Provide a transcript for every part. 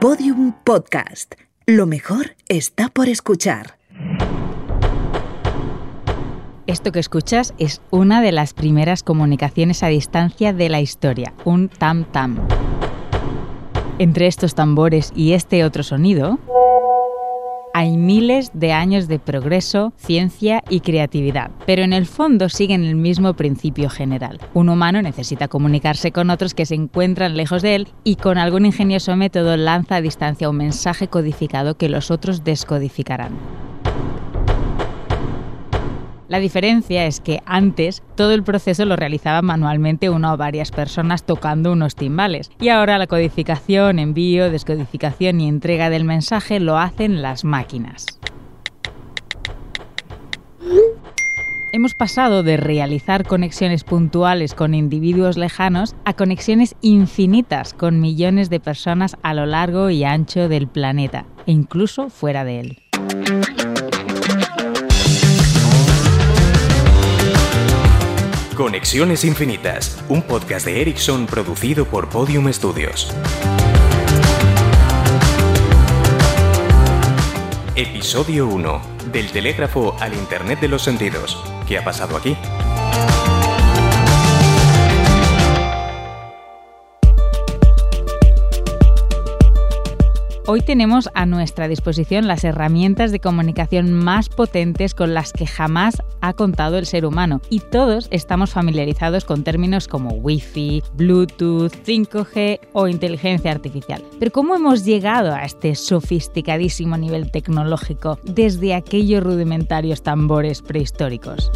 Podium Podcast. Lo mejor está por escuchar. Esto que escuchas es una de las primeras comunicaciones a distancia de la historia, un tam-tam. Entre estos tambores y este otro sonido, hay miles de años de progreso, ciencia y creatividad, pero en el fondo siguen el mismo principio general. Un humano necesita comunicarse con otros que se encuentran lejos de él y con algún ingenioso método lanza a distancia un mensaje codificado que los otros descodificarán. La diferencia es que antes todo el proceso lo realizaban manualmente una o varias personas tocando unos timbales y ahora la codificación, envío, descodificación y entrega del mensaje lo hacen las máquinas. Hemos pasado de realizar conexiones puntuales con individuos lejanos a conexiones infinitas con millones de personas a lo largo y ancho del planeta, e incluso fuera de él. Conexiones Infinitas, un podcast de Ericsson producido por Podium Studios. Episodio 1. Del telégrafo al Internet de los Sentidos. ¿Qué ha pasado aquí? Hoy tenemos a nuestra disposición las herramientas de comunicación más potentes con las que jamás ha contado el ser humano y todos estamos familiarizados con términos como Wi-Fi, Bluetooth, 5G o inteligencia artificial. Pero ¿cómo hemos llegado a este sofisticadísimo nivel tecnológico desde aquellos rudimentarios tambores prehistóricos?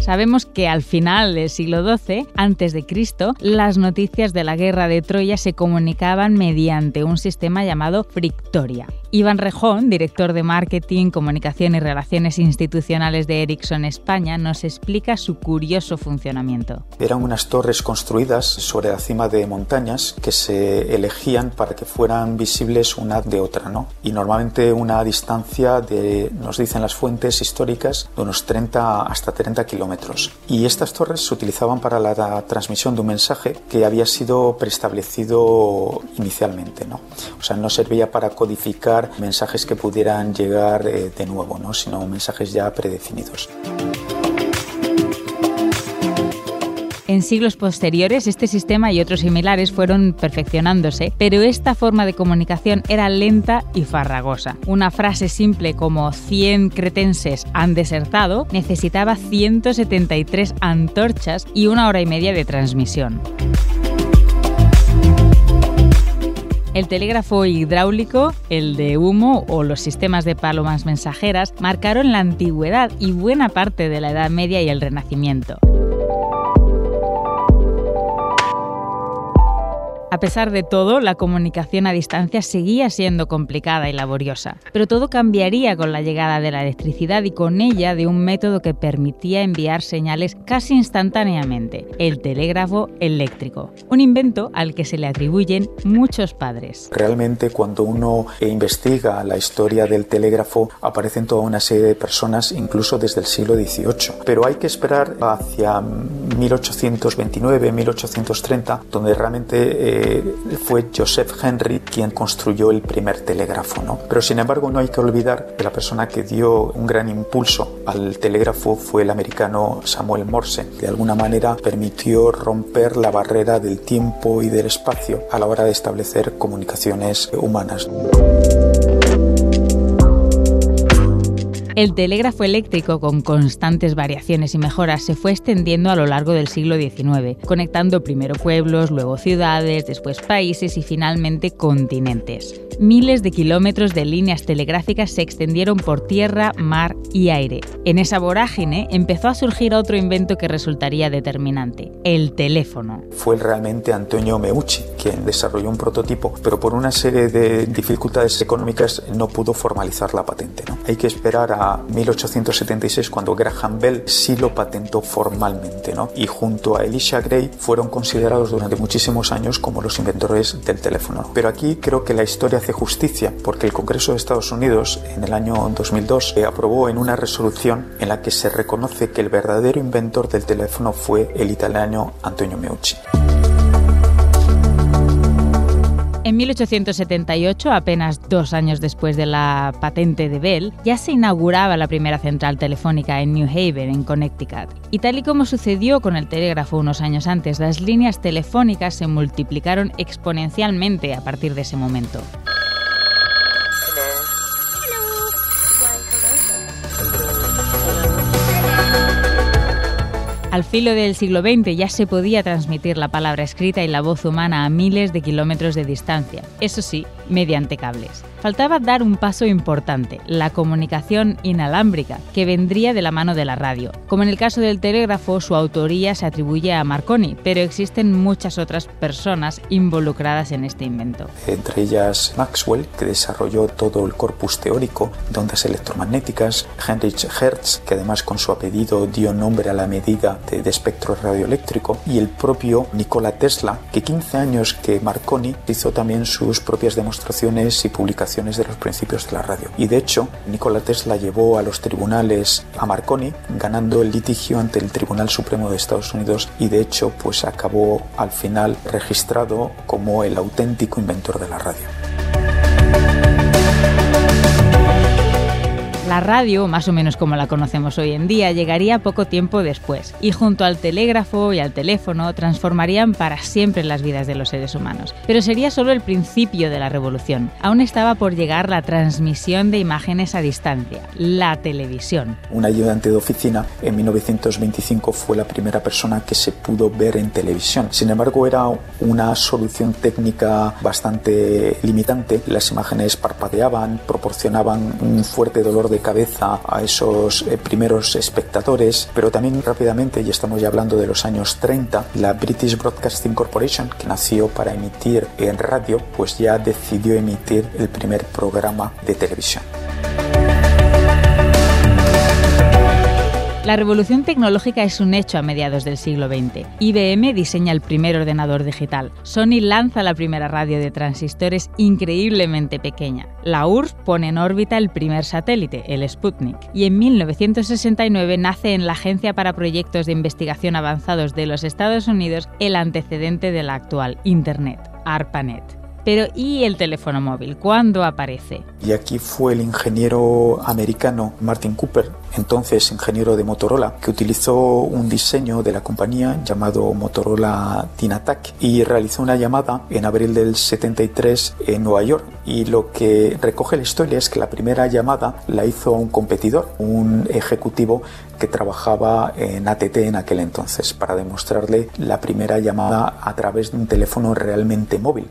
Sabemos que al final del siglo XII, antes de Cristo, las noticias de la guerra de Troya se comunicaban mediante un sistema llamado Frictoria. Iván Rejón, director de Marketing, Comunicación y Relaciones Institucionales de Ericsson España, nos explica su curioso funcionamiento. Eran unas torres construidas sobre la cima de montañas que se elegían para que fueran visibles una de otra, ¿no? Y normalmente una distancia de, nos dicen las fuentes históricas, de unos 30 hasta 30 kilómetros. Y estas torres se utilizaban para la transmisión de un mensaje que había sido preestablecido inicialmente, ¿no? O sea, no servía para codificar mensajes que pudieran llegar eh, de nuevo, ¿no? sino mensajes ya predefinidos. En siglos posteriores, este sistema y otros similares fueron perfeccionándose, pero esta forma de comunicación era lenta y farragosa. Una frase simple como 100 cretenses han desertado necesitaba 173 antorchas y una hora y media de transmisión. El telégrafo hidráulico, el de humo o los sistemas de palomas mensajeras marcaron la antigüedad y buena parte de la Edad Media y el Renacimiento. A pesar de todo, la comunicación a distancia seguía siendo complicada y laboriosa, pero todo cambiaría con la llegada de la electricidad y con ella de un método que permitía enviar señales casi instantáneamente, el telégrafo eléctrico, un invento al que se le atribuyen muchos padres. Realmente cuando uno investiga la historia del telégrafo aparecen toda una serie de personas incluso desde el siglo XVIII, pero hay que esperar hacia 1829-1830 donde realmente... Eh, fue Joseph Henry quien construyó el primer telégrafo. ¿no? Pero sin embargo no hay que olvidar que la persona que dio un gran impulso al telégrafo fue el americano Samuel Morse. De alguna manera permitió romper la barrera del tiempo y del espacio a la hora de establecer comunicaciones humanas. El telégrafo eléctrico, con constantes variaciones y mejoras, se fue extendiendo a lo largo del siglo XIX, conectando primero pueblos, luego ciudades, después países y finalmente continentes. Miles de kilómetros de líneas telegráficas se extendieron por tierra, mar y aire. En esa vorágine empezó a surgir otro invento que resultaría determinante, el teléfono. Fue realmente Antonio Meucci quien desarrolló un prototipo, pero por una serie de dificultades económicas no pudo formalizar la patente. ¿no? Hay que esperar a 1876 cuando Graham Bell sí lo patentó formalmente, ¿no? Y junto a Elisha Gray fueron considerados durante muchísimos años como los inventores del teléfono. Pero aquí creo que la historia hace justicia porque el Congreso de Estados Unidos en el año 2002 eh, aprobó en una resolución en la que se reconoce que el verdadero inventor del teléfono fue el italiano Antonio Meucci. En 1878, apenas dos años después de la patente de Bell, ya se inauguraba la primera central telefónica en New Haven, en Connecticut. Y tal y como sucedió con el telégrafo unos años antes, las líneas telefónicas se multiplicaron exponencialmente a partir de ese momento. Al filo del siglo XX ya se podía transmitir la palabra escrita y la voz humana a miles de kilómetros de distancia, eso sí, mediante cables. Faltaba dar un paso importante, la comunicación inalámbrica, que vendría de la mano de la radio. Como en el caso del telégrafo, su autoría se atribuye a Marconi, pero existen muchas otras personas involucradas en este invento. Entre ellas Maxwell, que desarrolló todo el corpus teórico de ondas electromagnéticas, Heinrich Hertz, que además con su apellido dio nombre a la medida de, espectro radioeléctrico, y el propio Nikola Tesla, que 15 años que Marconi hizo también sus propias demostraciones y publicaciones de los principios de la radio. Y de hecho, Nikola Tesla llevó a los tribunales a Marconi, ganando el litigio ante el Tribunal Supremo de Estados Unidos y de hecho, pues acabó al final registrado como el auténtico inventor de la radio. La radio, más o menos como la conocemos hoy en día, llegaría poco tiempo después y junto al telégrafo y al teléfono transformarían para siempre las vidas de los seres humanos. Pero sería solo el principio de la revolución. Aún estaba por llegar la transmisión de imágenes a distancia, la televisión. Un ayudante de oficina en 1925 fue la primera persona que se pudo ver en televisión. Sin embargo, era una solución técnica bastante limitante. Las imágenes parpadeaban, proporcionaban un fuerte dolor de cabeza a esos eh, primeros espectadores, pero también rápidamente, y estamos ya hablando de los años 30, la British Broadcasting Corporation, que nació para emitir en radio, pues ya decidió emitir el primer programa de televisión. La revolución tecnológica es un hecho a mediados del siglo XX. IBM diseña el primer ordenador digital. Sony lanza la primera radio de transistores increíblemente pequeña. La URSS pone en órbita el primer satélite, el Sputnik. Y en 1969 nace en la Agencia para Proyectos de Investigación Avanzados de los Estados Unidos el antecedente de la actual Internet, ARPANET. Pero ¿y el teléfono móvil? ¿Cuándo aparece? Y aquí fue el ingeniero americano Martin Cooper, entonces ingeniero de Motorola, que utilizó un diseño de la compañía llamado Motorola Dynatac y realizó una llamada en abril del 73 en Nueva York. Y lo que recoge la historia es que la primera llamada la hizo un competidor, un ejecutivo que trabajaba en ATT en aquel entonces, para demostrarle la primera llamada a través de un teléfono realmente móvil.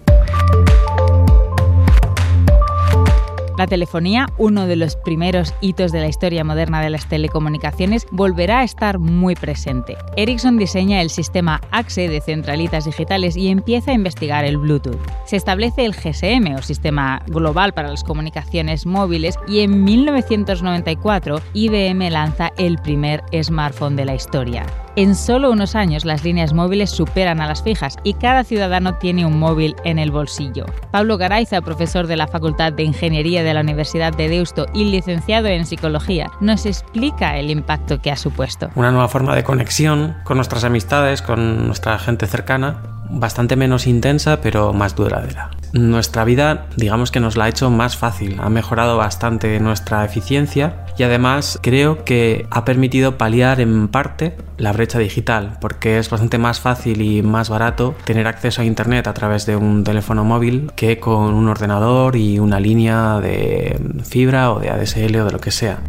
La telefonía, uno de los primeros hitos de la historia moderna de las telecomunicaciones, volverá a estar muy presente. Ericsson diseña el sistema AXE de centralitas digitales y empieza a investigar el Bluetooth. Se establece el GSM o Sistema Global para las Comunicaciones Móviles y en 1994 IBM lanza el primer smartphone de la historia. En solo unos años las líneas móviles superan a las fijas y cada ciudadano tiene un móvil en el bolsillo. Pablo Garayza, profesor de la Facultad de Ingeniería de la Universidad de Deusto y licenciado en Psicología, nos explica el impacto que ha supuesto. Una nueva forma de conexión con nuestras amistades, con nuestra gente cercana, bastante menos intensa pero más duradera. Nuestra vida digamos que nos la ha hecho más fácil, ha mejorado bastante nuestra eficiencia y además creo que ha permitido paliar en parte la brecha digital porque es bastante más fácil y más barato tener acceso a internet a través de un teléfono móvil que con un ordenador y una línea de fibra o de ADSL o de lo que sea.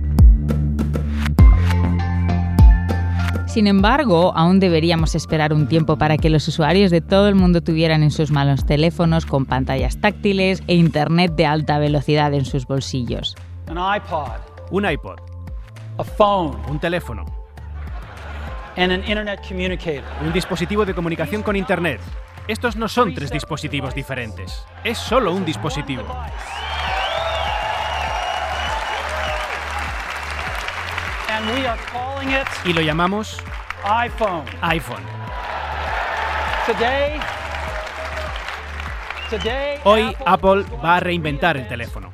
Sin embargo, aún deberíamos esperar un tiempo para que los usuarios de todo el mundo tuvieran en sus manos teléfonos con pantallas táctiles e internet de alta velocidad en sus bolsillos. An iPod, Un iPod, a phone, un teléfono, and an internet communicator. un dispositivo de comunicación con Internet. Estos no son tres dispositivos diferentes, es solo un dispositivo. And we are Y lo llamamos iPhone. iPhone. Hoy Apple va a reinventar el teléfono.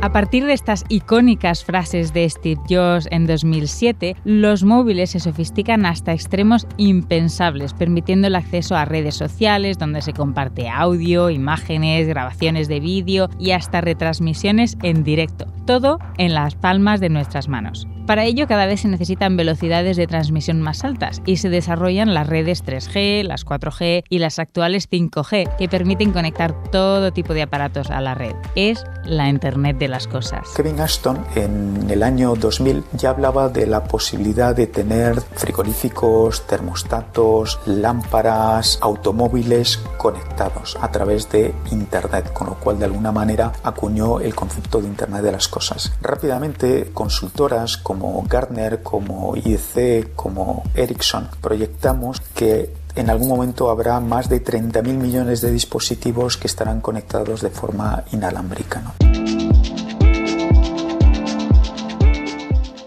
A partir de estas icónicas frases de Steve Jobs en 2007, los móviles se sofistican hasta extremos impensables, permitiendo el acceso a redes sociales donde se comparte audio, imágenes, grabaciones de vídeo y hasta retransmisiones en directo. Todo en las palmas de nuestras manos. Para ello cada vez se necesitan velocidades de transmisión más altas y se desarrollan las redes 3G, las 4G y las actuales 5G que permiten conectar todo tipo de aparatos a la red. Es la Internet de las cosas. Kevin Ashton en el año 2000 ya hablaba de la posibilidad de tener frigoríficos, termostatos, lámparas, automóviles conectados a través de Internet, con lo cual de alguna manera acuñó el concepto de Internet de las cosas. Rápidamente consultoras como como Gartner, como IEC, como Ericsson, proyectamos que en algún momento habrá más de 30.000 millones de dispositivos que estarán conectados de forma inalámbrica.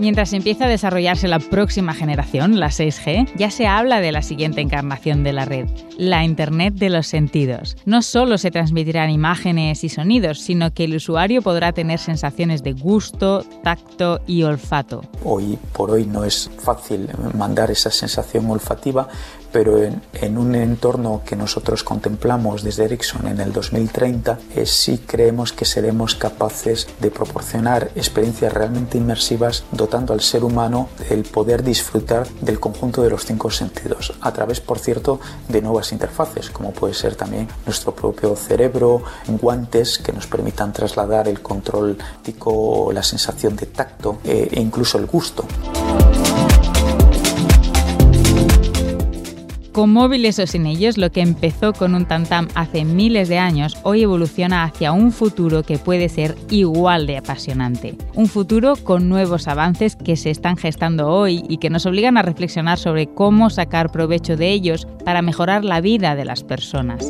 Mientras empieza a desarrollarse la próxima generación, la 6G, ya se habla de la siguiente encarnación de la red, la Internet de los sentidos. No solo se transmitirán imágenes y sonidos, sino que el usuario podrá tener sensaciones de gusto, tacto y olfato. Hoy por hoy no es fácil mandar esa sensación olfativa, pero en, un entorno que nosotros contemplamos desde Ericsson en el 2030, eh, sí creemos que seremos capaces de proporcionar experiencias realmente inmersivas dotando al ser humano el poder disfrutar del conjunto de los cinco sentidos, a través, por cierto, de nuevas interfaces, como puede ser también nuestro propio cerebro, guantes que nos permitan trasladar el control tico, la sensación de tacto eh, e incluso el gusto. Con móviles o sin ellos, lo que empezó con un tantam hace miles de años, hoy evoluciona hacia un futuro que puede ser igual de apasionante. Un futuro con nuevos avances que se están gestando hoy y que nos obligan a reflexionar sobre cómo sacar provecho de ellos para mejorar la vida de las personas.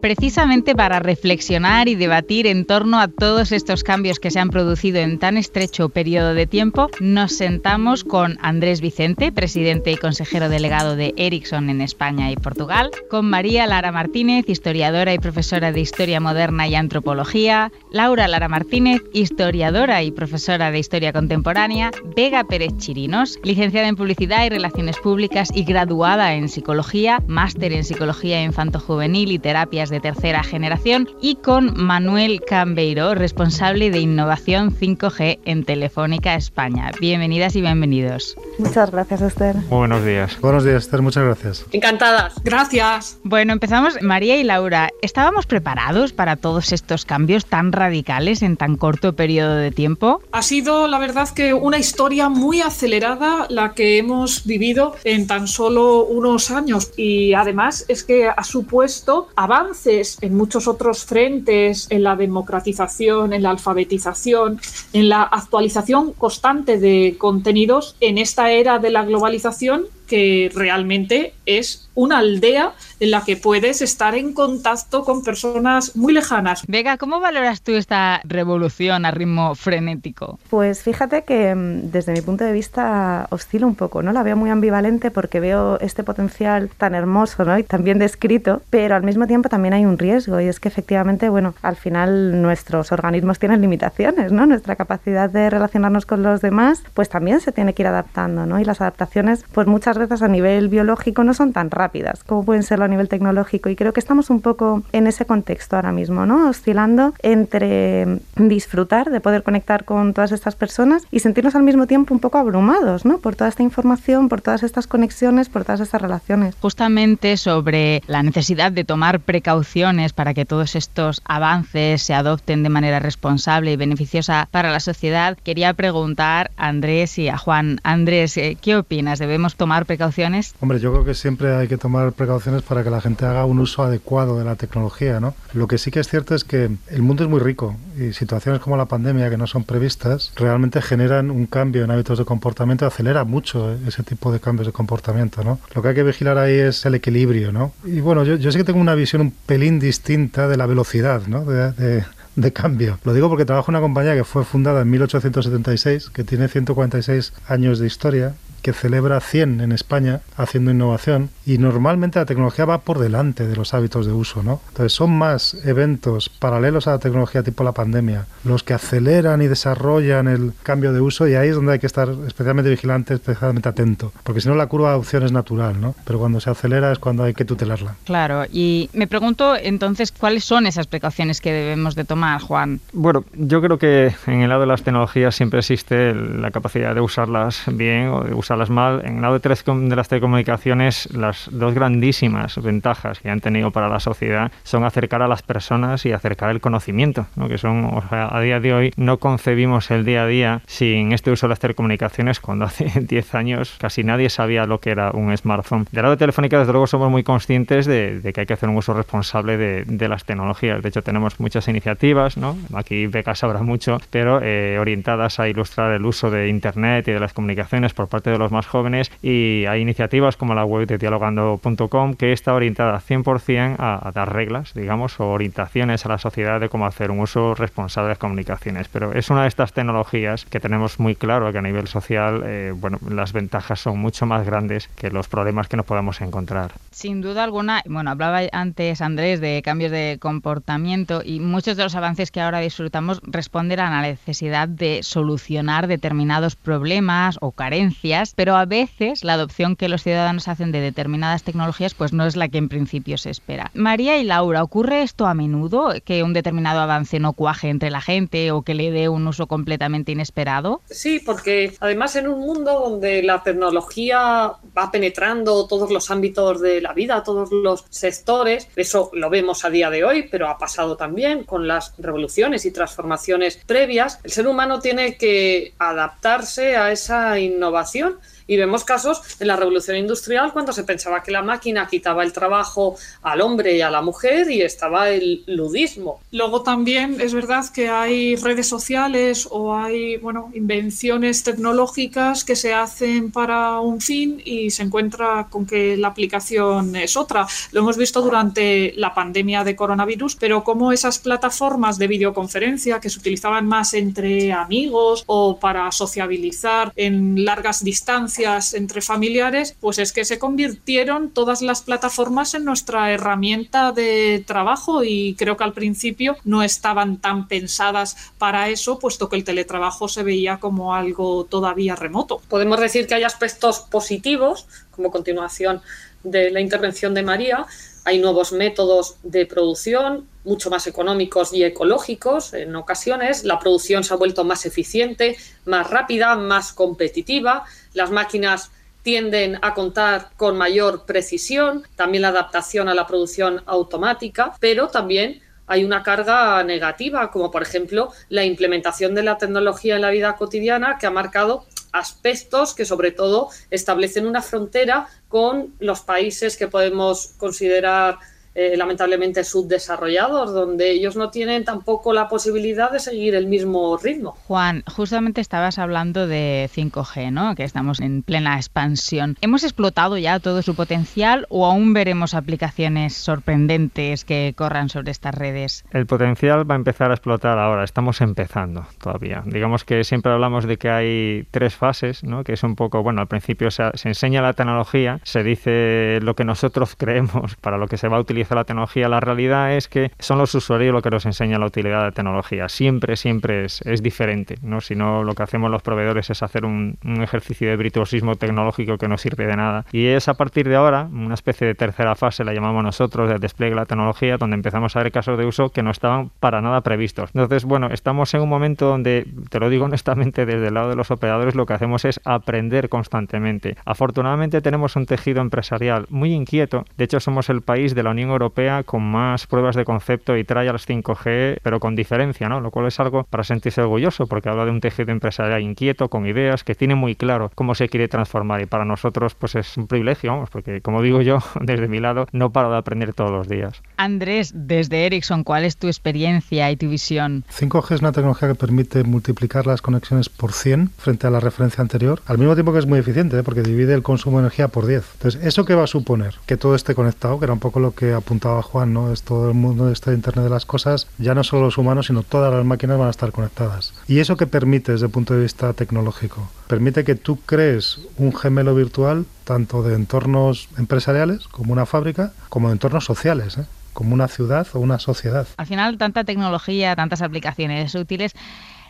Precisamente para reflexionar y debatir en torno a todos estos cambios que se han producido en tan estrecho periodo de tiempo, nos sentamos con Andrés Vicente, presidente y consejero delegado de Ericsson en España y Portugal, con María Lara Martínez, historiadora y profesora de Historia Moderna y Antropología, Laura Lara Martínez, historiadora y profesora de Historia Contemporánea, Vega Pérez Chirinos, licenciada en Publicidad y Relaciones Públicas y graduada en Psicología, máster en Psicología Infanto-Juvenil y Terapias de tercera generación, y con Manuel Cambeiro, responsable de innovación 5G en Telefónica España. Bienvenidas y bienvenidos. Muchas gracias, Esther. Muy buenos días. Buenos días, Esther. Muchas gracias. Encantadas. Gracias. Bueno, empezamos. María y Laura, ¿estábamos preparados para todos estos cambios tan radicales en tan corto periodo de tiempo? Ha sido, la verdad, que una historia muy acelerada la que hemos vivido en tan solo unos años. Y además es que ha supuesto avances en muchos otros frentes, en la democratización, en la alfabetización, en la actualización constante de contenidos en esta era de la globalización que realmente es una aldea en la que puedes estar en contacto con personas muy lejanas. Vega, ¿cómo valoras tú esta revolución a ritmo frenético? Pues fíjate que mm, desde mi punto de vista oscila un poco, ¿no? La veo muy ambivalente porque veo este potencial tan hermoso, ¿no? Y tan bien descrito, pero al mismo tiempo también hay un riesgo y es que efectivamente, bueno, al final nuestros organismos tienen limitaciones, ¿no? Nuestra capacidad de relacionarnos con los demás, pues también se tiene que ir adaptando, ¿no? Y las adaptaciones, pues muchas a nivel biológico no son tan rápidas como pueden serlo a nivel tecnológico y creo que estamos un poco en ese contexto ahora mismo, ¿no? Oscilando entre disfrutar de poder conectar con todas estas personas y sentirnos al mismo tiempo un poco abrumados, ¿no? Por toda esta información, por todas estas conexiones, por todas estas relaciones. Justamente sobre la necesidad de tomar precauciones para que todos estos avances se adopten de manera responsable y beneficiosa para la sociedad, quería preguntar a Andrés y a Juan. Andrés, eh, ¿qué opinas? ¿Debemos tomar precauciones? Hombre, yo creo que siempre hay que tomar precauciones para que la gente haga un uso adecuado de la tecnología, ¿no? Lo que sí que es cierto es que el mundo es muy rico y situaciones como la pandemia que no son previstas realmente generan un cambio en hábitos de comportamiento, acelera mucho ese tipo de cambios de comportamiento, ¿no? Lo que hay que vigilar ahí es el equilibrio, ¿no? Y bueno, yo, yo sí que tengo una visión un pelín distinta de la velocidad, ¿no? de, de cambio. Lo digo porque trabajo en una compañía que fue fundada en 1876, que tiene 146 años de historia que celebra 100 en España haciendo innovación y normalmente la tecnología va por delante de los hábitos de uso, ¿no? Entonces son más eventos paralelos a la tecnología tipo la pandemia los que aceleran y desarrollan el cambio de uso y ahí es donde hay que estar especialmente vigilante, especialmente atento, porque si no la curva de adopción es natural, ¿no? Pero cuando se acelera es cuando hay que tutelarla. Claro, y me pregunto entonces cuáles son esas precauciones que debemos de tomar, Juan. Bueno, yo creo que en el lado de las tecnologías siempre existe la capacidad de usarlas bien o de usarlas las mal. En el lado de las telecomunicaciones, las dos grandísimas ventajas que han tenido para la sociedad son acercar a las personas y acercar el conocimiento, ¿no? que son, a día de hoy no concebimos el día a día sin este uso de las telecomunicaciones cuando hace 10 años casi nadie sabía lo que era un smartphone. Del lado de Telefónica, desde luego, somos muy conscientes de, que hay que hacer un uso responsable de, las tecnologías. De hecho, tenemos muchas iniciativas, ¿no? aquí becas habrá mucho, pero eh, orientadas a ilustrar el uso de Internet y de las comunicaciones por parte de los más jóvenes y hay iniciativas como la web de dialogando.com que está orientada 100% a, a, dar reglas, digamos, o orientaciones a la sociedad de cómo hacer un uso responsable de las comunicaciones. Pero es una de estas tecnologías que tenemos muy claro que a nivel social, eh, bueno, las ventajas son mucho más grandes que los problemas que nos podemos encontrar. Sin duda alguna, bueno, hablaba antes Andrés de cambios de comportamiento y muchos de los avances que ahora disfrutamos responden a la necesidad de solucionar determinados problemas o carencias, pero a veces la adopción que los ciudadanos hacen de determinadas tecnologías pues no es la que en principio se espera. María y Laura, ¿ocurre esto a menudo que un determinado avance no cuaje entre la gente o que le dé un uso completamente inesperado? Sí, porque además en un mundo donde la tecnología va penetrando todos los ámbitos de la vida, todos los sectores. Eso lo vemos a día de hoy, pero ha pasado también con las revoluciones y transformaciones previas. El ser humano tiene que adaptarse a esa innovación y vemos casos en la revolución industrial cuando se pensaba que la máquina quitaba el trabajo al hombre y a la mujer y estaba el ludismo. Luego también es verdad que hay redes sociales o hay bueno, invenciones tecnológicas que se hacen para un fin y se encuentra con que la aplicación es otra. Lo hemos visto durante la pandemia de coronavirus, pero como esas plataformas de videoconferencia que se utilizaban más entre amigos o para sociabilizar en largas distancias entre familiares, pues es que se convirtieron todas las plataformas en nuestra herramienta de trabajo y creo que al principio no estaban tan pensadas para eso, puesto que el teletrabajo se veía como algo todavía remoto. Podemos decir que hay aspectos positivos, como continuación de la intervención de María, hay nuevos métodos de producción, mucho más económicos y ecológicos en ocasiones. La producción se ha vuelto más eficiente, más rápida, más competitiva. Las máquinas tienden a contar con mayor precisión, también la adaptación a la producción automática, pero también hay una carga negativa, como por ejemplo la implementación de la tecnología en la vida cotidiana que ha marcado aspectos que sobre todo establecen una frontera con los países que podemos considerar eh, lamentablemente subdesarrollados, donde ellos no tienen tampoco la posibilidad de seguir el mismo ritmo. Juan, justamente estabas hablando de 5G, ¿no? Que estamos en plena expansión. ¿Hemos explotado ya todo su potencial o aún veremos aplicaciones sorprendentes que corran sobre estas redes? El potencial va a empezar a explotar ahora, estamos empezando todavía. Digamos que siempre hablamos de que hay tres fases, ¿no? Que es un poco, bueno, al principio se, se enseña la tecnología, se dice lo que nosotros creemos para lo que se va a utilizar la tecnología, la realidad es que son los usuarios lo que nos enseña la utilidad de la tecnología. Siempre, siempre es, es diferente, ¿no? Si no, lo que hacemos los proveedores es hacer un, un, ejercicio de virtuosismo tecnológico que no sirve de nada. Y es a partir de ahora, una especie de tercera fase, la llamamos nosotros, del despliegue de la tecnología, donde empezamos a ver casos de uso que no estaban para nada previstos. Entonces, bueno, estamos en un momento donde, te lo digo honestamente, desde el lado de los operadores lo que hacemos es aprender constantemente. Afortunadamente tenemos un tejido empresarial muy inquieto. De hecho, somos el país de la Unión Europea con más pruebas de concepto y trials 5G, pero con diferencia, ¿no? Lo cual es algo para sentirse orgulloso, porque habla de un tejido empresarial inquieto, con ideas, que tiene muy claro cómo se quiere transformar. Y para nosotros, pues es un privilegio, vamos, porque como digo yo, desde mi lado, no paro de aprender todos los días. Andrés, desde Ericsson, ¿cuál es tu experiencia y tu visión? 5G es una tecnología que permite multiplicar las conexiones por 100 frente a la referencia anterior, al mismo tiempo que es muy eficiente, ¿eh? porque divide el consumo de energía por 10. Entonces, ¿eso qué va a suponer? Que todo esté conectado, que era un poco lo que apuntaba Juan, ¿no? Es todo el mundo de este Internet de las cosas, ya no solo los humanos, sino todas las máquinas van a estar conectadas. ¿Y eso qué permite desde el punto de vista tecnológico? Permite que tú crees un gemelo virtual tanto de entornos empresariales como una fábrica, como de entornos sociales. ¿eh? como una ciudad o una sociedad. Al final, tanta tecnología, tantas aplicaciones útiles,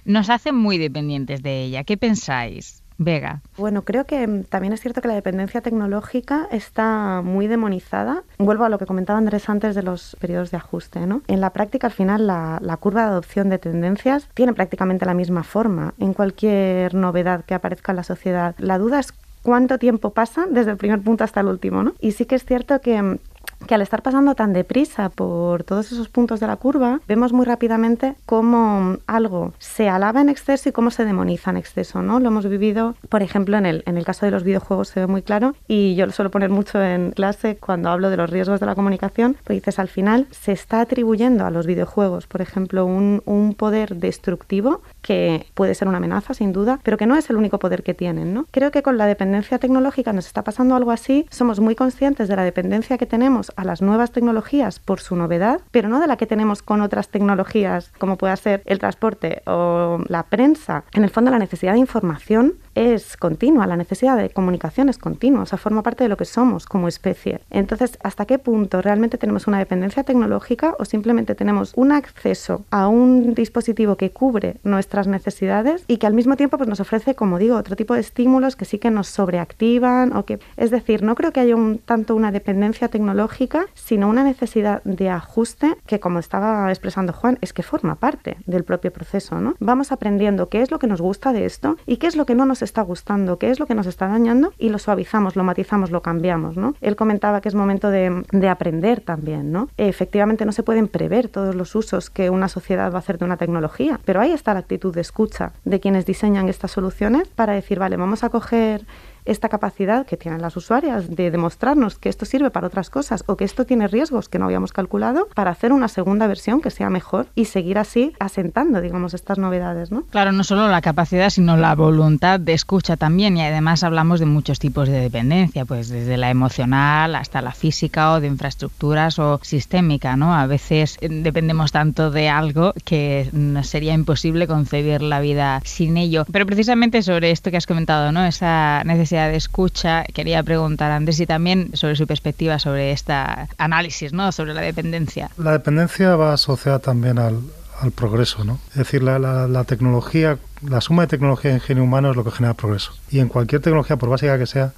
nos hacen muy dependientes de ella. ¿Qué pensáis? Vega. Bueno, creo que mm, también es cierto que la dependencia tecnológica está muy demonizada. Vuelvo a lo que comentaba Andrés antes de los periodos de ajuste. ¿no? En la práctica, al final, la, la, curva de adopción de tendencias tiene prácticamente la misma forma en cualquier novedad que aparezca en la sociedad. La duda es cuánto tiempo pasa desde el primer punto hasta el último. ¿no? Y sí que es cierto que mm, que al estar pasando tan deprisa por todos esos puntos de la curva, vemos muy rápidamente cómo algo se alaba en exceso y cómo se demoniza en exceso, ¿no? Lo hemos vivido, por ejemplo, en el, en el caso de los videojuegos se ve muy claro y yo lo suelo poner mucho en clase cuando hablo de los riesgos de la comunicación, pues dices, al final se está atribuyendo a los videojuegos, por ejemplo, un, un poder destructivo que puede ser una amenaza, sin duda, pero que no es el único poder que tienen, ¿no? Creo que con la dependencia tecnológica nos está pasando algo así, somos muy conscientes de la dependencia que tenemos a las nuevas tecnologías por su novedad, pero no de la que tenemos con otras tecnologías como pueda ser el transporte o la prensa. En el fondo la necesidad de información es continua, la necesidad de comunicación es continua, o sea, forma parte de lo que somos como especie. Entonces, ¿hasta qué punto realmente tenemos una dependencia tecnológica o simplemente tenemos un acceso a un dispositivo que cubre nuestras necesidades y que al mismo tiempo pues, nos ofrece, como digo, otro tipo de estímulos que sí que nos sobreactivan o que, es decir, no creo que haya tanto una dependencia tecnológica, sino una necesidad de ajuste que, como estaba expresando Juan, es que forma parte del propio proceso, ¿no? Vamos aprendiendo qué es lo que nos gusta de esto y qué es lo que no está gustando, qué es lo que nos está dañando y lo suavizamos, lo matizamos, lo cambiamos, ¿no? Él comentaba que es momento de, de aprender también, ¿no? Efectivamente no se pueden prever todos los usos que una sociedad va a hacer de una tecnología, pero ahí está la actitud de escucha de quienes diseñan estas soluciones para decir, vale, vamos a coger esta capacidad que tienen las usuarias de demostrarnos que esto sirve para otras cosas o que esto tiene riesgos que no habíamos calculado para hacer una segunda versión que sea mejor y seguir así asentando, digamos, estas novedades, ¿no? Claro, no solo la capacidad, sino la voluntad de escucha también y además hablamos de muchos tipos de dependencia, pues desde la emocional hasta la física o de infraestructuras o sistémica, ¿no? A veces dependemos tanto de algo que sería imposible concebir la vida sin ello. Pero precisamente sobre esto que has comentado, ¿no? Esa necesidad de escucha, quería preguntar a Andrés y también sobre su perspectiva sobre este análisis, ¿no? sobre la dependencia. La dependencia va asociada también al, al progreso, ¿no? Es decir, la, la, tecnología, la suma de tecnología y ingenio humano es lo que genera progreso. Y en cualquier tecnología, por básica que sea,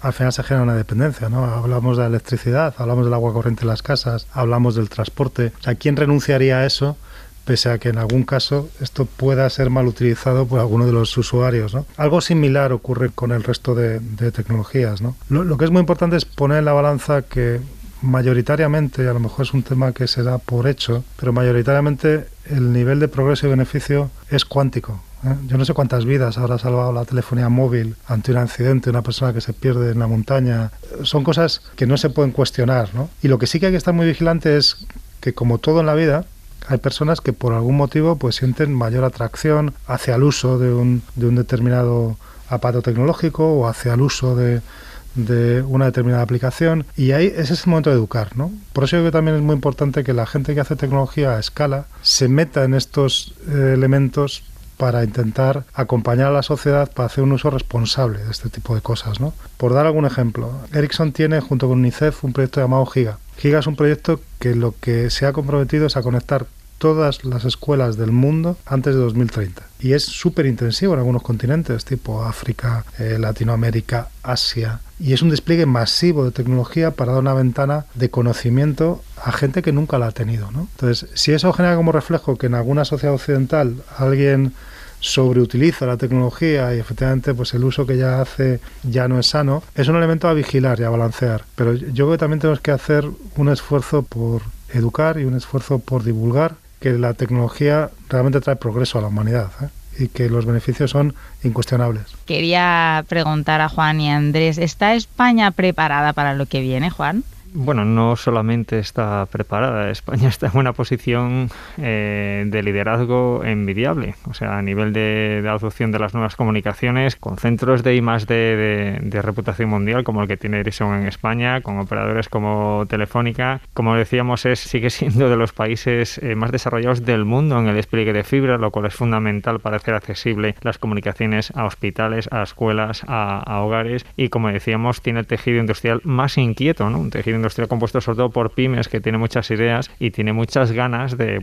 al final se genera una dependencia, ¿no? Hablamos de la electricidad, hablamos del agua corriente en las casas, hablamos del transporte. O sea, ¿quién renunciaría a eso pese a que en algún caso esto pueda ser mal utilizado por alguno de los usuarios. Algo similar ocurre con el resto de, tecnologías. ¿no? Lo, que es muy importante es poner en la balanza que mayoritariamente, a lo mejor es un tema que se da por hecho, pero mayoritariamente el nivel de progreso y beneficio es cuántico. ¿eh? Yo no sé cuántas vidas habrá salvado la telefonía móvil ante un accidente, una persona que se pierde en la montaña. Son cosas que no se pueden cuestionar. Y lo que sí que hay que estar muy vigilante es que, como todo en la vida, hay personas que por algún motivo pues sienten mayor atracción hacia el uso de un, de un determinado aparato tecnológico o hacia el uso de, de una determinada aplicación y ahí ese es el momento de educar, ¿no? Por eso creo que también es muy importante que la gente que hace tecnología a escala se meta en estos eh, elementos para intentar acompañar a la sociedad para hacer un uso responsable de este tipo de cosas, ¿no? Por dar algún ejemplo, Ericsson tiene junto con UNICEF un proyecto llamado Giga. Giga es un proyecto que lo que se ha comprometido es a conectar todas las escuelas del mundo antes de 2030. Y es súper intensivo en algunos continentes, tipo África, eh, Latinoamérica, Asia. Y es un despliegue masivo de tecnología para dar una ventana de conocimiento a gente que nunca la ha tenido. ¿no? Entonces, si eso genera como reflejo que en alguna sociedad occidental alguien sobreutiliza la tecnología y efectivamente pues el uso que ya hace ya no es sano, es un elemento a vigilar y a balancear. Pero yo creo que también tenemos que hacer un esfuerzo por educar y un esfuerzo por divulgar que la tecnología realmente trae progreso a la humanidad ¿eh? y que los beneficios son incuestionables. Quería preguntar a Juan y a Andrés, ¿está España preparada para lo que viene, Juan? Bueno, no solamente está preparada, España está en una posición eh, de liderazgo envidiable. O sea, a nivel de, adopción de las nuevas comunicaciones, con centros de I de, de, reputación mundial, como el que tiene Ericsson en España, con operadores como Telefónica, como decíamos, es sigue siendo de los países eh, más desarrollados del mundo en el despliegue de fibra, lo cual es fundamental para hacer accesible las comunicaciones a hospitales, a escuelas, a, a hogares y, como decíamos, tiene el tejido industrial más inquieto, ¿no? Un tejido industrial compuesto sobre todo por pymes que tiene muchas ideas y tiene muchas ganas de,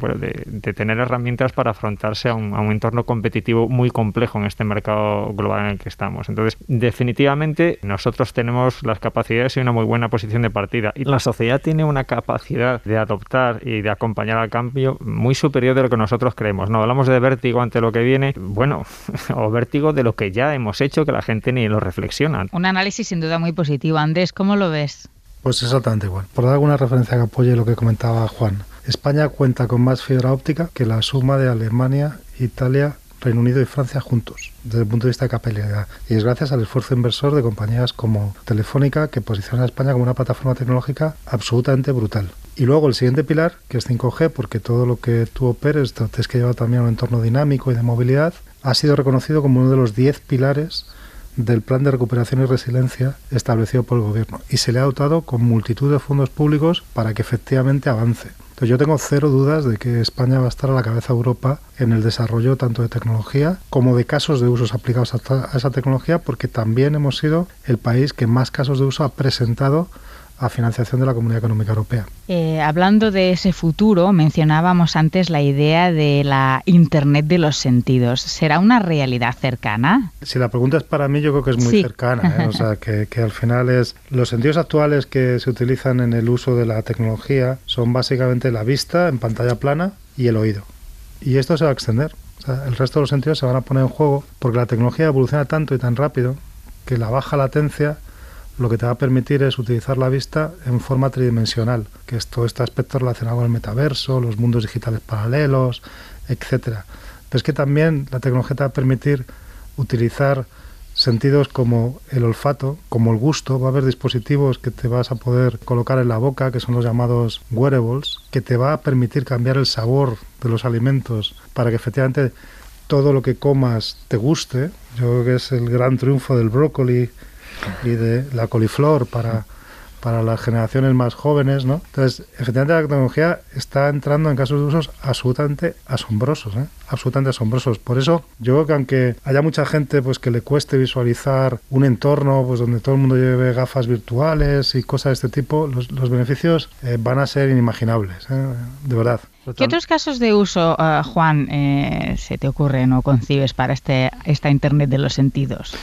tener herramientas para afrontarse a un, a un, entorno competitivo muy complejo en este mercado global en el que estamos. Entonces, definitivamente nosotros tenemos las capacidades y una muy buena posición de partida. Y la sociedad tiene una capacidad de adoptar y de acompañar al cambio muy superior de lo que nosotros creemos. No hablamos de vértigo ante lo que viene, bueno, o vértigo de lo que ya hemos hecho que la gente ni lo reflexiona. Un análisis sin duda muy positivo. Andrés, ¿cómo lo ves? Pues exactamente igual. Por dar alguna referencia que apoye lo que comentaba Juan. España cuenta con más fibra óptica que la suma de Alemania, Italia, Reino Unido y Francia juntos, desde el punto de vista de capilaridad. Y es gracias al esfuerzo inversor de compañías como Telefónica, que posiciona a España como una plataforma tecnológica absolutamente brutal. Y luego el siguiente pilar, que es 5G, porque todo lo que tú operes, tienes que llevar también a un entorno dinámico y de movilidad, ha sido reconocido como uno de los 10 pilares del Plan de Recuperación y Resiliencia establecido por el Gobierno y se le ha dotado con multitud de fondos públicos para que efectivamente avance. Entonces yo tengo cero dudas de que España va a estar a la cabeza de Europa en el desarrollo tanto de tecnología como de casos de usos aplicados a, esa tecnología porque también hemos sido el país que más casos de uso ha presentado a financiación de la Comunidad Económica Europea. Eh, hablando de ese futuro, mencionábamos antes la idea de la Internet de los sentidos. ¿Será una realidad cercana? Si la pregunta es para mí, yo creo que es muy cercana. ¿eh? O sea, que, que, al final es... Los sentidos actuales que se utilizan en el uso de la tecnología son básicamente la vista en pantalla plana y el oído. Y esto se va a extender. O sea, el resto de los sentidos se van a poner en juego porque la tecnología evoluciona tanto y tan rápido que la baja latencia lo que te va a permitir es utilizar la vista en forma tridimensional, que es todo este aspecto relacionado con el metaverso, los mundos digitales paralelos, etcétera. Pero es que también la tecnología te va a permitir utilizar sentidos como el olfato, como el gusto. Va a haber dispositivos que te vas a poder colocar en la boca, que son los llamados wearables, que te va a permitir cambiar el sabor de los alimentos para que efectivamente todo lo que comas te guste. Yo creo que es el gran triunfo del brócoli y de la coliflor para, para las generaciones más jóvenes, ¿no? Entonces, efectivamente la tecnología está entrando en casos de usos absolutamente asombrosos, ¿eh? absolutamente asombrosos. Por eso, yo creo que aunque haya mucha gente pues que le cueste visualizar un entorno pues donde todo el mundo lleve gafas virtuales y cosas de este tipo, los, los beneficios eh, van a ser inimaginables, ¿eh? de verdad. ¿Qué otros casos de uso, uh, Juan, eh, se te ocurren o concibes para este, esta Internet de los sentidos?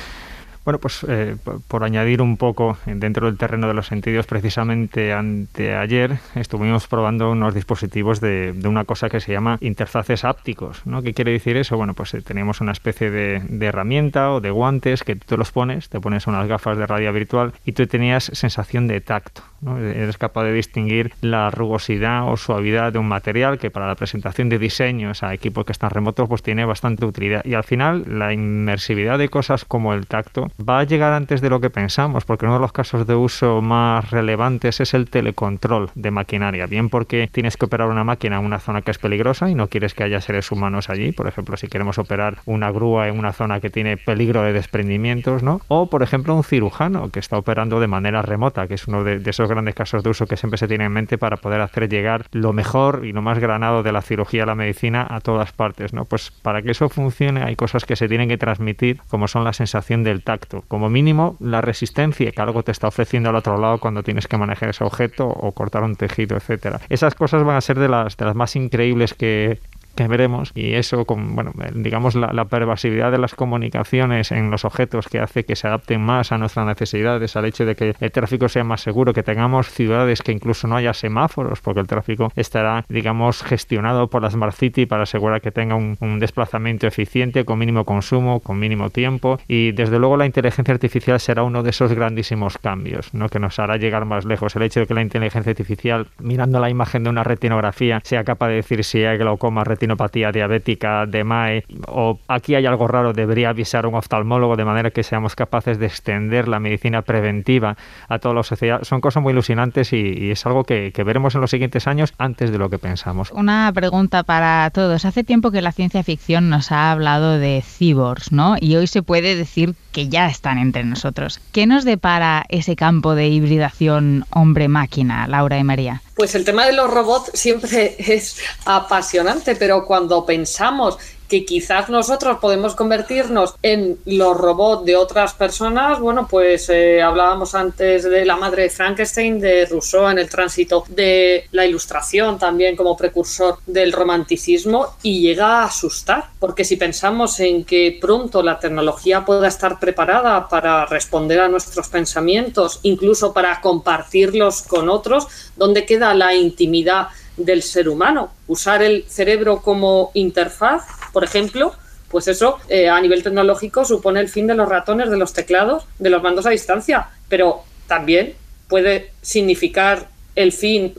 Bueno, pues eh, por añadir un poco dentro del terreno de los sentidos, precisamente anteayer estuvimos probando unos dispositivos de, una cosa que se llama interfaces ápticos. ¿no? ¿Qué quiere decir eso? Bueno, pues eh, tenemos una especie de, de, herramienta o de guantes que tú te los pones, te pones unas gafas de radio virtual y tú tenías sensación de tacto. ¿No? Eres capaz de distinguir la rugosidad o suavidad de un material que para la presentación de diseños a equipos que están remotos pues tiene bastante utilidad. Y al final la inmersividad de cosas como el tacto va a llegar antes de lo que pensamos, porque uno de los casos de uso más relevantes es el telecontrol de maquinaria, bien porque tienes que operar una máquina en una zona que es peligrosa y no quieres que haya seres humanos allí, por ejemplo, si queremos operar una grúa en una zona que tiene peligro de desprendimientos, ¿no? O, por ejemplo, un cirujano que está operando de manera remota, que es uno de, de esos grandes casos de uso que siempre se tiene en mente para poder hacer llegar lo mejor y lo más granado de la cirugía a la medicina a todas partes, ¿no? Pues para que eso funcione hay cosas que se tienen que transmitir, como son la sensación del tacto. Como mínimo, la resistencia que algo te está ofreciendo al otro lado cuando tienes que manejar ese objeto o cortar un tejido, etcétera. Esas cosas van a ser de las más increíbles que, que veremos y eso con bueno digamos la, la, pervasividad de las comunicaciones en los objetos que hace que se adapten más a nuestras necesidades al hecho de que el tráfico sea más seguro que tengamos ciudades que incluso no haya semáforos porque el tráfico estará digamos gestionado por la Smart City para asegurar que tenga un, un desplazamiento eficiente con mínimo consumo con mínimo tiempo y desde luego la inteligencia artificial será uno de esos grandísimos cambios ¿no? que nos hará llegar más lejos el hecho de que la inteligencia artificial mirando la imagen de una retinografía sea capaz de decir si hay glaucoma retinografía retinopatía diabética de MAE, o aquí hay algo raro, debería avisar a un oftalmólogo de manera que seamos capaces de extender la medicina preventiva a toda la sociedad. Son cosas muy ilusionantes y, es algo que, que veremos en los siguientes años antes de lo que pensamos. Una pregunta para todos. Hace tiempo que la ciencia ficción nos ha hablado de cyborgs, ¿no? Y hoy se puede decir que ya están entre nosotros. ¿Qué nos depara ese campo de hibridación hombre-máquina, Laura y María? Pues el tema de los robots siempre es apasionante, pero cuando pensamos que quizás nosotros podemos convertirnos en los robots de otras personas. Bueno, pues eh, hablábamos antes de la madre de Frankenstein, de Rousseau en el tránsito de la ilustración también como precursor del romanticismo y llega a asustar, porque si pensamos en que pronto la tecnología pueda estar preparada para responder a nuestros pensamientos, incluso para compartirlos con otros, ¿dónde queda la intimidad? del ser humano. Usar el cerebro como interfaz, por ejemplo, pues eso eh, a nivel tecnológico supone el fin de los ratones, de los teclados, de los mandos a distancia, pero también puede significar el fin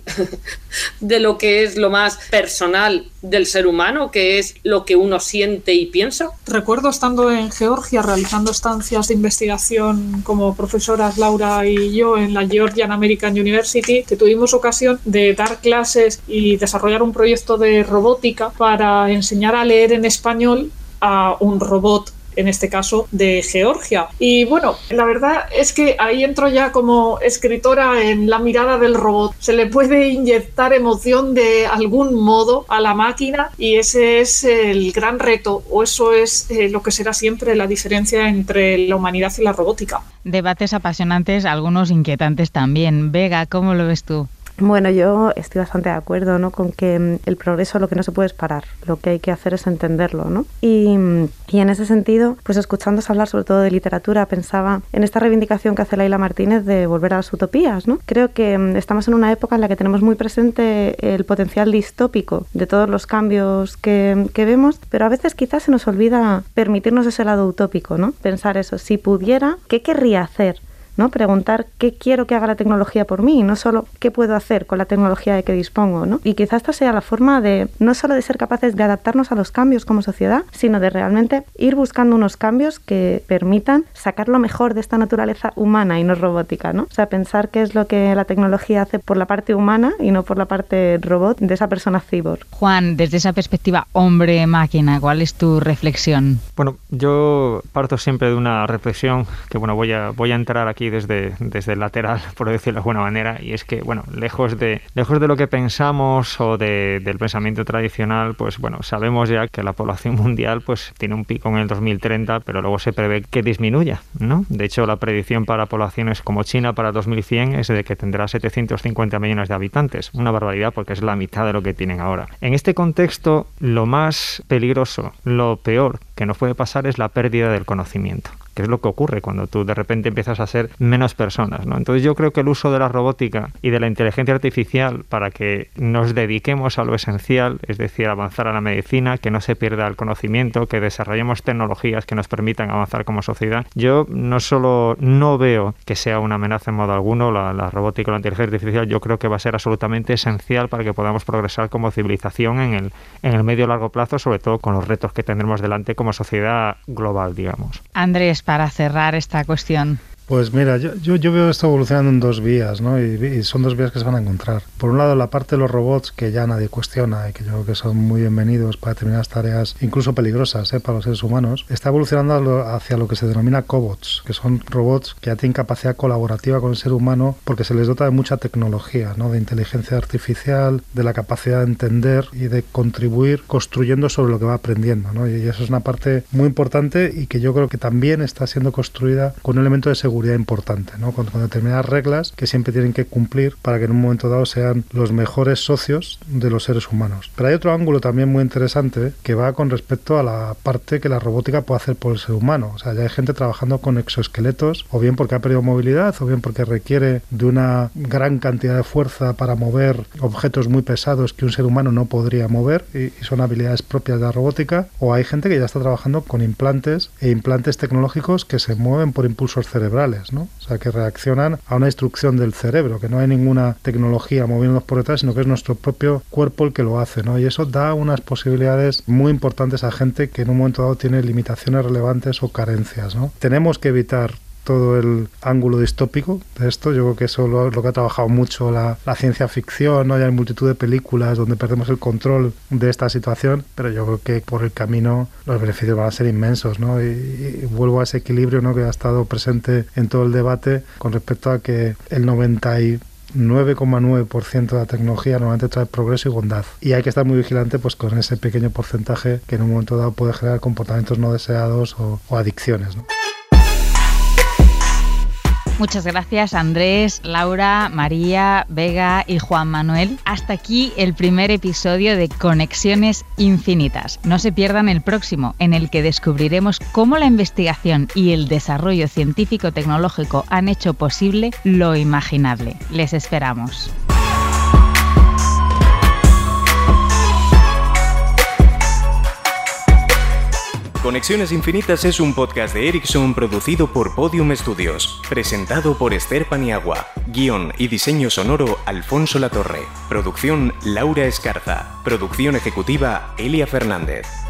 de lo que es lo más personal del ser humano, que es lo que uno siente y piensa. Recuerdo estando en Georgia realizando estancias de investigación como profesoras Laura y yo en la Georgian American University, que tuvimos ocasión de dar clases y desarrollar un proyecto de robótica para enseñar a leer en español a un robot en este caso de Georgia. Y bueno, la verdad es que ahí entro ya como escritora en la mirada del robot. Se le puede inyectar emoción de algún modo a la máquina y ese es el gran reto o eso es eh, lo que será siempre la diferencia entre la humanidad y la robótica. Debates apasionantes, algunos inquietantes también. Vega, ¿cómo lo ves tú? Bueno, yo estoy bastante de acuerdo ¿no? con que mm, el progreso lo que no se puede es parar, lo que hay que hacer es entenderlo. ¿no? Y, mm, y en ese sentido, pues escuchándose hablar sobre todo de literatura, pensaba en esta reivindicación que hace Laila Martínez de volver a las utopías. ¿no? Creo que mm, estamos en una época en la que tenemos muy presente el potencial distópico de todos los cambios que, que vemos, pero a veces quizás se nos olvida permitirnos ese lado utópico, ¿no? pensar eso, si pudiera, ¿qué querría hacer? ¿No? Preguntar qué quiero que haga la tecnología por mí, no solo qué puedo hacer con la tecnología de que dispongo, ¿no? Y quizás esta sea la forma de no solo de ser capaces de adaptarnos a los cambios como sociedad, sino de realmente ir buscando unos cambios que permitan sacar lo mejor de esta naturaleza humana y no robótica, ¿no? O sea, pensar qué es lo que la tecnología hace por la parte humana y no por la parte robot de esa persona cyborg. Juan, desde esa perspectiva hombre-máquina, ¿cuál es tu reflexión? Bueno, yo parto siempre de una reflexión que, bueno, voy a, voy a entrar aquí desde, desde el lateral, por decirlo de alguna manera, y es que, bueno, lejos de, lejos de lo que pensamos o de, del pensamiento tradicional, pues bueno, sabemos ya que la población mundial pues tiene un pico en el 2030, pero luego se prevé que disminuya, ¿no? De hecho, la predicción para poblaciones como China para 2100 es de que tendrá 750 millones de habitantes, una barbaridad porque es la mitad de lo que tienen ahora. En este contexto, lo más peligroso, lo peor que nos puede pasar es la pérdida del conocimiento es lo que ocurre cuando tú de repente empiezas a ser menos personas. ¿no? Entonces yo creo que el uso de la robótica y de la inteligencia artificial para que nos dediquemos a lo esencial, es decir, avanzar a la medicina, que no se pierda el conocimiento, que desarrollemos tecnologías que nos permitan avanzar como sociedad, yo no solo no veo que sea una amenaza en modo alguno la, la robótica o la inteligencia artificial, yo creo que va a ser absolutamente esencial para que podamos progresar como civilización en el, en el medio largo plazo, sobre todo con los retos que tendremos delante como sociedad global, digamos. Andrés, para cerrar esta cuestión? Pues mira, yo, yo, veo esto evolucionando en dos vías, ¿no? Y, son dos vías que se van a encontrar. Por un lado, la parte de los robots que ya nadie cuestiona y que yo creo que son muy bienvenidos para determinadas tareas, incluso peligrosas ¿eh? para los seres humanos, está evolucionando hacia lo que se denomina cobots, que son robots que ya tienen capacidad colaborativa con el ser humano porque se les dota de mucha tecnología, ¿no? De inteligencia artificial, de la capacidad de entender y de contribuir construyendo sobre lo que va aprendiendo, ¿no? Y eso es una parte muy importante y que yo creo que también está siendo construida con un elemento de seguridad importante, ¿no? Con, determinadas reglas que siempre tienen que cumplir para que en un momento dado sean los mejores socios de los seres humanos. Pero hay otro ángulo también muy interesante que va con respecto a la parte que la robótica puede hacer por el ser humano. O sea, ya hay gente trabajando con exoesqueletos, o bien porque ha perdido movilidad, o bien porque requiere de una gran cantidad de fuerza para mover objetos muy pesados que un ser humano no podría mover y, y son habilidades propias de la robótica, o hay gente que ya está trabajando con implantes e implantes tecnológicos que se mueven por impulsos cerebrales ¿no? O sea, que reaccionan a una instrucción del cerebro, que no hay ninguna tecnología moviéndonos por detrás, sino que es nuestro propio cuerpo el que lo hace, ¿no? Y eso da unas posibilidades muy importantes a gente que en un momento dado tiene limitaciones relevantes o carencias, ¿no? Tenemos que evitar todo el ángulo distópico de esto. Yo creo que eso es lo, que ha trabajado mucho la, ciencia ficción, ¿no? hay multitud de películas donde perdemos el control de esta situación, pero yo creo que por el camino los beneficios van a ser inmensos, ¿no? Y, vuelvo a ese equilibrio, ¿no? Que ha estado presente en todo el debate con respecto a que el 90 9,9% de la tecnología normalmente trae progreso y bondad. Y hay que estar muy vigilante pues, con ese pequeño porcentaje que en un momento dado puede generar comportamientos no deseados o, o adicciones. ¿no? Muchas gracias Andrés, Laura, María, Vega y Juan Manuel. Hasta aquí el primer episodio de Conexiones Infinitas. No se pierdan el próximo, en el que descubriremos cómo la investigación y el desarrollo científico-tecnológico han hecho posible lo imaginable. Les esperamos. Conexiones Infinitas es un podcast de Ericsson producido por Podium Studios, presentado por Esther Paniagua, guion y diseño sonoro Alfonso Latorre, producción Laura Escarza, producción ejecutiva Elia Fernández.